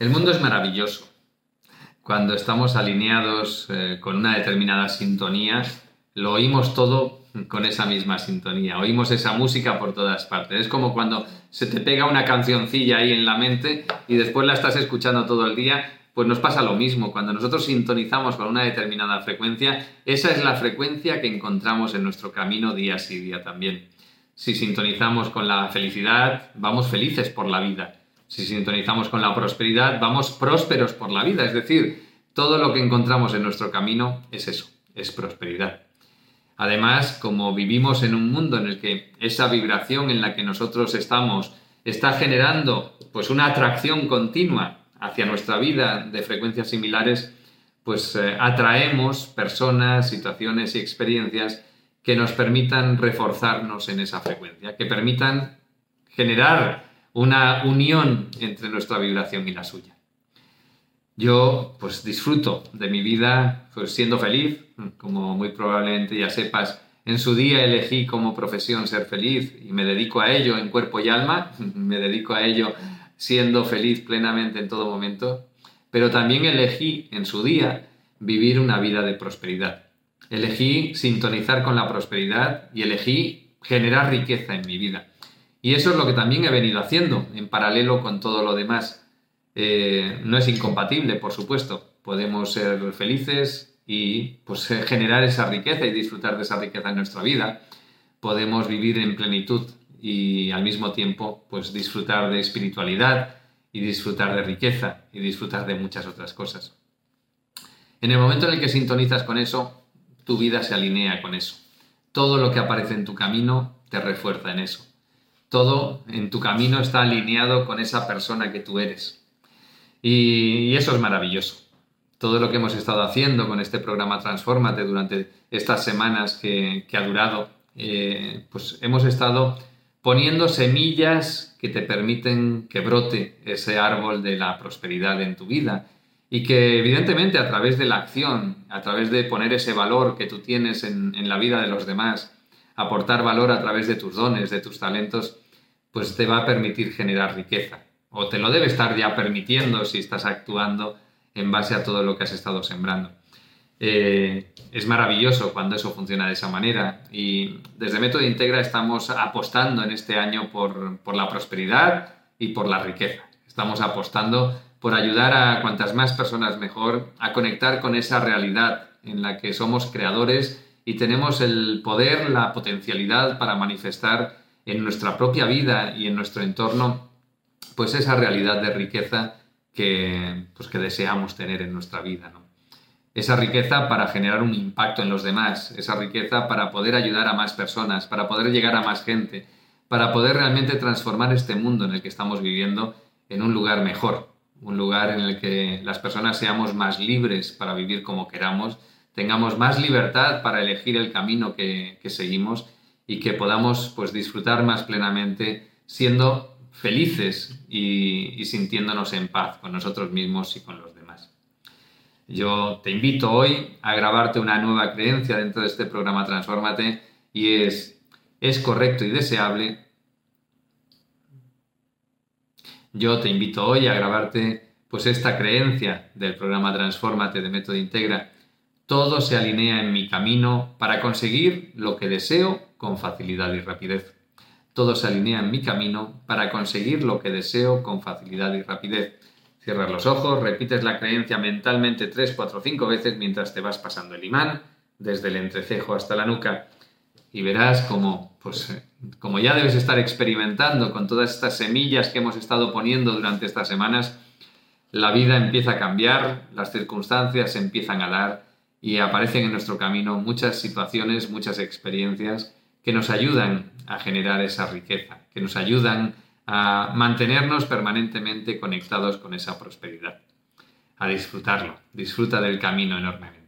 El mundo es maravilloso. Cuando estamos alineados eh, con una determinada sintonía, lo oímos todo con esa misma sintonía. Oímos esa música por todas partes. Es como cuando se te pega una cancioncilla ahí en la mente y después la estás escuchando todo el día. Pues nos pasa lo mismo. Cuando nosotros sintonizamos con una determinada frecuencia, esa es la frecuencia que encontramos en nuestro camino día sí día también. Si sintonizamos con la felicidad, vamos felices por la vida. Si sintonizamos con la prosperidad, vamos prósperos por la vida. Es decir, todo lo que encontramos en nuestro camino es eso, es prosperidad. Además, como vivimos en un mundo en el que esa vibración en la que nosotros estamos está generando pues una atracción continua hacia nuestra vida de frecuencias similares, pues eh, atraemos personas, situaciones y experiencias que nos permitan reforzarnos en esa frecuencia, que permitan generar una unión entre nuestra vibración y la suya. Yo pues disfruto de mi vida pues, siendo feliz, como muy probablemente ya sepas, en su día elegí como profesión ser feliz y me dedico a ello en cuerpo y alma, me dedico a ello siendo feliz plenamente en todo momento, pero también elegí en su día vivir una vida de prosperidad. Elegí sintonizar con la prosperidad y elegí generar riqueza en mi vida. Y eso es lo que también he venido haciendo en paralelo con todo lo demás. Eh, no es incompatible, por supuesto. Podemos ser felices y pues, generar esa riqueza y disfrutar de esa riqueza en nuestra vida. Podemos vivir en plenitud y al mismo tiempo pues, disfrutar de espiritualidad y disfrutar de riqueza y disfrutar de muchas otras cosas. En el momento en el que sintonizas con eso, tu vida se alinea con eso. Todo lo que aparece en tu camino te refuerza en eso. Todo en tu camino está alineado con esa persona que tú eres. Y, eso es maravilloso. Todo lo que hemos estado haciendo con este programa Transformate durante estas semanas que, ha durado, eh, pues hemos estado poniendo semillas que te permiten que brote ese árbol de la prosperidad en tu vida y que evidentemente a través de la acción, a través de poner ese valor que tú tienes en, en, la vida de los demás, aportar valor a través de tus dones, de tus talentos, pues te va a permitir generar riqueza o te lo debe estar ya permitiendo si estás actuando en base a todo lo que has estado sembrando. Eh, es maravilloso cuando eso funciona de esa manera y desde Método Integra estamos apostando en este año por, por la prosperidad y por la riqueza. Estamos apostando por ayudar a cuantas más personas mejor a conectar con esa realidad en la que somos creadores y tenemos el poder, la potencialidad para manifestar en nuestra propia vida y en nuestro entorno pues esa realidad de riqueza que, pues que deseamos tener en nuestra vida. Esa riqueza para generar un impacto en los demás, esa riqueza para poder ayudar a más personas, para poder llegar a más gente, para poder realmente transformar este mundo en el que estamos viviendo en un lugar mejor, un lugar en el que las personas seamos más libres para vivir como queramos, tengamos más libertad para elegir el camino que, seguimos y que podamos pues, disfrutar más plenamente siendo felices y, sintiéndonos en paz con nosotros mismos y con los demás. Yo te invito hoy a grabarte una nueva creencia dentro de este programa Transformate y es, es correcto y deseable. Yo te invito hoy a grabarte pues esta creencia del programa Transformate de Método Integra. Todo se alinea en mi camino para conseguir lo que deseo con facilidad y rapidez. Todo se alinea en mi camino para conseguir lo que deseo con facilidad y rapidez. Cierras los ojos, repites la creencia mentalmente 3, 4, 5 veces mientras te vas pasando el imán desde el entrecejo hasta la nuca. Y verás como, pues, eh, como ya debes estar experimentando con todas estas semillas que hemos estado poniendo durante estas semanas, la vida empieza a cambiar, las circunstancias empiezan a dar y aparecen en nuestro camino muchas situaciones, muchas experiencias que nos ayudan a generar esa riqueza, que nos ayudan a mantenernos permanentemente conectados con esa prosperidad, a disfrutarlo. Disfruta del camino enormemente.